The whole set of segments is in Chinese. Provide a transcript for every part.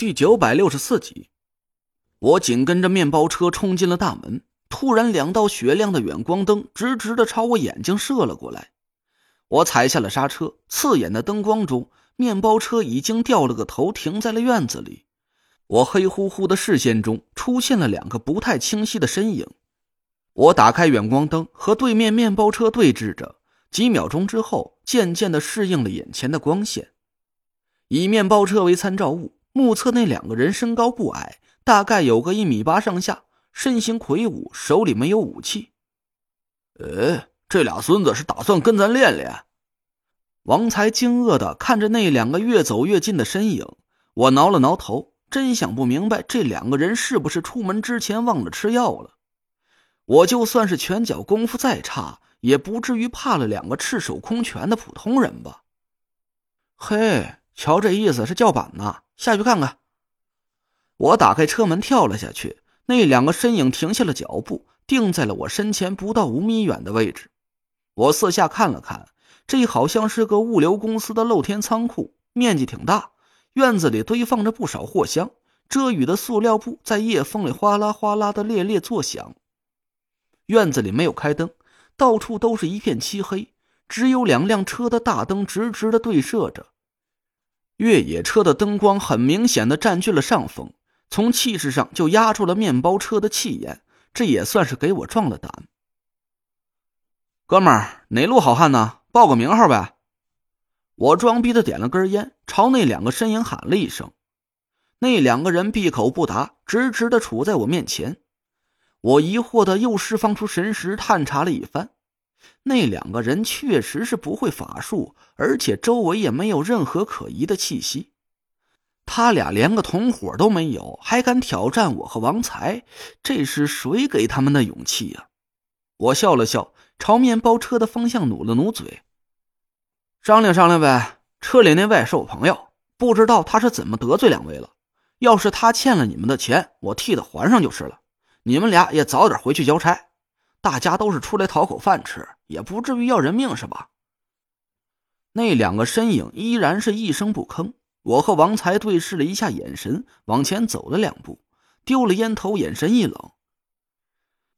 第九百六十四集，我紧跟着面包车冲进了大门。突然，两道雪亮的远光灯直直的朝我眼睛射了过来。我踩下了刹车，刺眼的灯光中，面包车已经掉了个头，停在了院子里。我黑乎乎的视线中出现了两个不太清晰的身影。我打开远光灯，和对面面包车对峙着。几秒钟之后，渐渐的适应了眼前的光线。以面包车为参照物，目测那两个人身高不矮，大概有个一米八上下，身形魁梧，手里没有武器。哎，这俩孙子是打算跟咱练练？王才惊愕的看着那两个越走越近的身影，我挠了挠头，真想不明白这两个人是不是出门之前忘了吃药了。我就算是拳脚功夫再差，也不至于怕了两个赤手空拳的普通人吧？嘿。瞧这意思是叫板呢，下去看看。我打开车门跳了下去，那两个身影停下了脚步，定在了我身前不到五米远的位置。我四下看了看，这好像是个物流公司的露天仓库，面积挺大，院子里堆放着不少货箱，遮雨的塑料布在夜风里哗啦哗啦的猎猎作响。院子里没有开灯，到处都是一片漆黑，只有两辆车的大灯直直的对射着。越野车的灯光很明显的占据了上风，从气势上就压住了面包车的气焰，这也算是给我壮了胆。哥们儿，哪路好汉呢？报个名号呗！我装逼的点了根烟，朝那两个身影喊了一声。那两个人闭口不答，直直的杵在我面前。我疑惑的又释放出神识，探查了一番。那两个人确实是不会法术，而且周围也没有任何可疑的气息。他俩连个同伙都没有，还敢挑战我和王才，这是谁给他们的勇气呀？我笑了笑，朝面包车的方向努了努嘴，商量商量呗。车里那位是我朋友，不知道他是怎么得罪两位了。要是他欠了你们的钱，我替他还上就是了。你们俩也早点回去交差。大家都是出来讨口饭吃，也不至于要人命，是吧？那两个身影依然是一声不吭。我和王才对视了一下，眼神往前走了两步，丢了烟头，眼神一冷。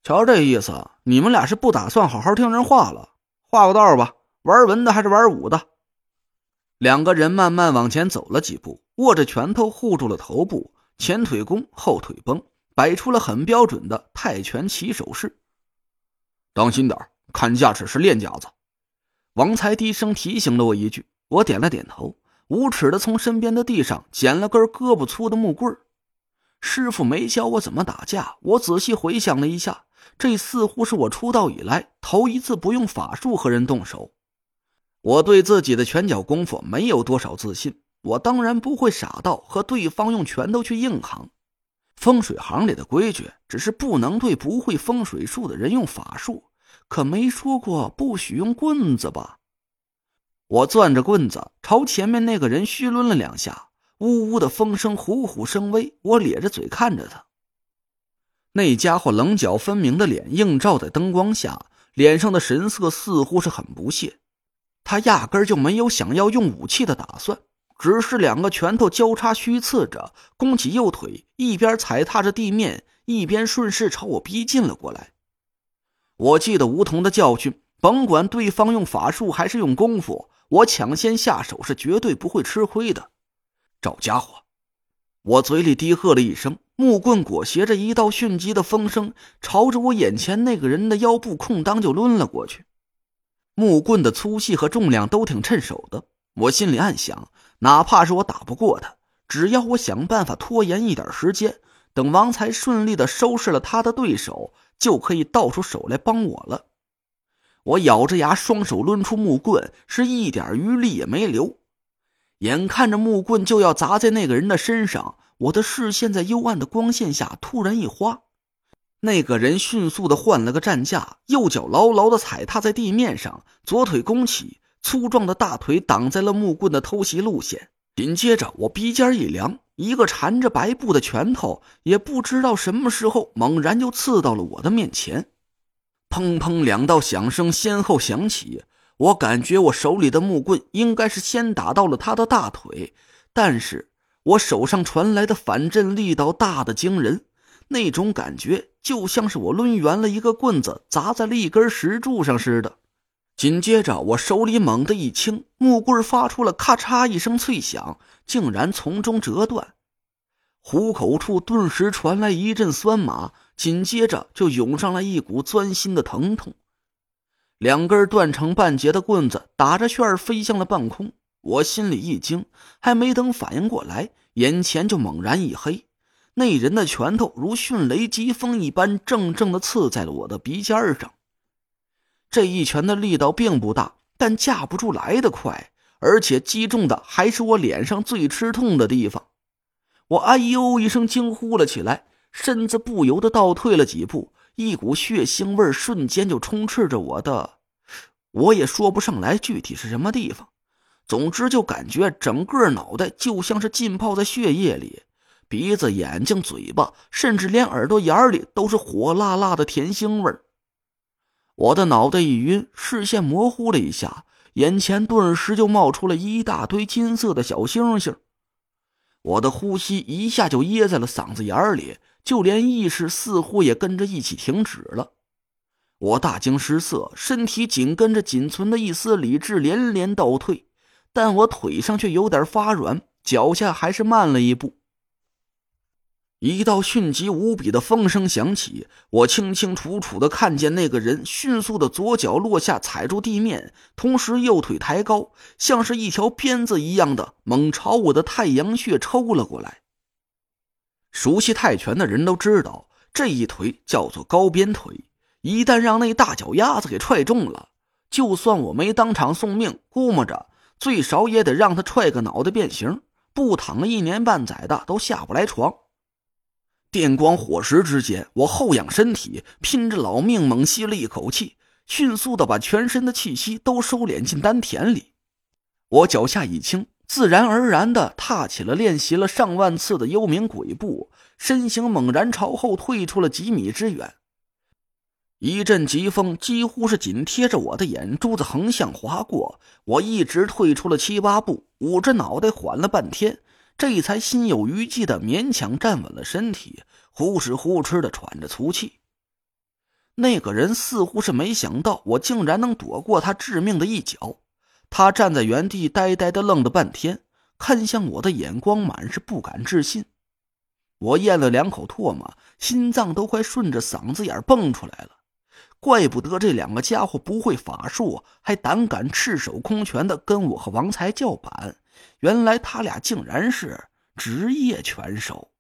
瞧这意思，你们俩是不打算好好听人话了？画个道吧，玩文的还是玩武的？两个人慢慢往前走了几步，握着拳头护住了头部，前腿弓，后腿绷，摆出了很标准的泰拳起手式。当心点看架势是练家子。王才低声提醒了我一句，我点了点头，无耻的从身边的地上捡了根胳膊粗的木棍师傅没教我怎么打架，我仔细回想了一下，这似乎是我出道以来头一次不用法术和人动手。我对自己的拳脚功夫没有多少自信，我当然不会傻到和对方用拳头去硬扛。风水行里的规矩只是不能对不会风水术的人用法术，可没说过不许用棍子吧？我攥着棍子朝前面那个人虚抡了两下，呜呜的风声虎虎生威。我咧着嘴看着他，那家伙棱角分明的脸映照在灯光下，脸上的神色似乎是很不屑，他压根就没有想要用武器的打算。只是两个拳头交叉虚刺着，弓起右腿，一边踩踏着地面，一边顺势朝我逼近了过来。我记得梧桐的教训，甭管对方用法术还是用功夫，我抢先下手是绝对不会吃亏的。找家伙！我嘴里低喝了一声，木棍裹挟着一道迅疾的风声，朝着我眼前那个人的腰部空当就抡了过去。木棍的粗细和重量都挺趁手的，我心里暗想。哪怕是我打不过他，只要我想办法拖延一点时间，等王才顺利的收拾了他的对手，就可以倒出手来帮我了。我咬着牙，双手抡出木棍，是一点余力也没留。眼看着木棍就要砸在那个人的身上，我的视线在幽暗的光线下突然一花，那个人迅速的换了个站架，右脚牢牢的踩踏在地面上，左腿弓起。粗壮的大腿挡在了木棍的偷袭路线，紧接着我鼻尖一凉，一个缠着白布的拳头也不知道什么时候猛然就刺到了我的面前，砰砰两道响声先后响起，我感觉我手里的木棍应该是先打到了他的大腿，但是我手上传来的反震力道大的惊人，那种感觉就像是我抡圆了一个棍子砸在了一根石柱上似的。紧接着，我手里猛地一轻，木棍发出了咔嚓一声脆响，竟然从中折断，虎口处顿时传来一阵酸麻，紧接着就涌上来一股钻心的疼痛。两根断成半截的棍子打着旋儿飞向了半空，我心里一惊，还没等反应过来，眼前就猛然一黑，那人的拳头如迅雷疾风一般，正正的刺在了我的鼻尖上。这一拳的力道并不大，但架不住来得快，而且击中的还是我脸上最吃痛的地方。我哎呦一声惊呼了起来，身子不由得倒退了几步，一股血腥味瞬间就充斥着我的，我也说不上来具体是什么地方，总之就感觉整个脑袋就像是浸泡在血液里，鼻子、眼睛、嘴巴，甚至连耳朵眼里都是火辣辣的甜腥味儿。我的脑袋一晕，视线模糊了一下，眼前顿时就冒出了一大堆金色的小星星。我的呼吸一下就噎在了嗓子眼里，就连意识似乎也跟着一起停止了。我大惊失色，身体紧跟着仅存的一丝理智连连倒退，但我腿上却有点发软，脚下还是慢了一步。一道迅疾无比的风声响起，我清清楚楚的看见那个人迅速的左脚落下，踩住地面，同时右腿抬高，像是一条鞭子一样的猛朝我的太阳穴抽了过来。熟悉泰拳的人都知道，这一腿叫做高鞭腿，一旦让那大脚丫子给踹中了，就算我没当场送命，估摸着最少也得让他踹个脑袋变形，不躺个一年半载的都下不来床。电光火石之间，我后仰身体，拼着老命猛吸了一口气，迅速的把全身的气息都收敛进丹田里。我脚下一轻，自然而然的踏起了练习了上万次的幽冥鬼步，身形猛然朝后退出了几米之远。一阵疾风几乎是紧贴着我的眼珠子横向划过，我一直退出了七八步，捂着脑袋缓了半天。这才心有余悸的勉强站稳了身体，呼哧呼哧的喘着粗气。那个人似乎是没想到我竟然能躲过他致命的一脚，他站在原地呆呆的愣了半天，看向我的眼光满是不敢置信。我咽了两口唾沫，心脏都快顺着嗓子眼蹦出来了。怪不得这两个家伙不会法术，还胆敢赤手空拳的跟我和王才叫板。原来他俩竟然是职业拳手。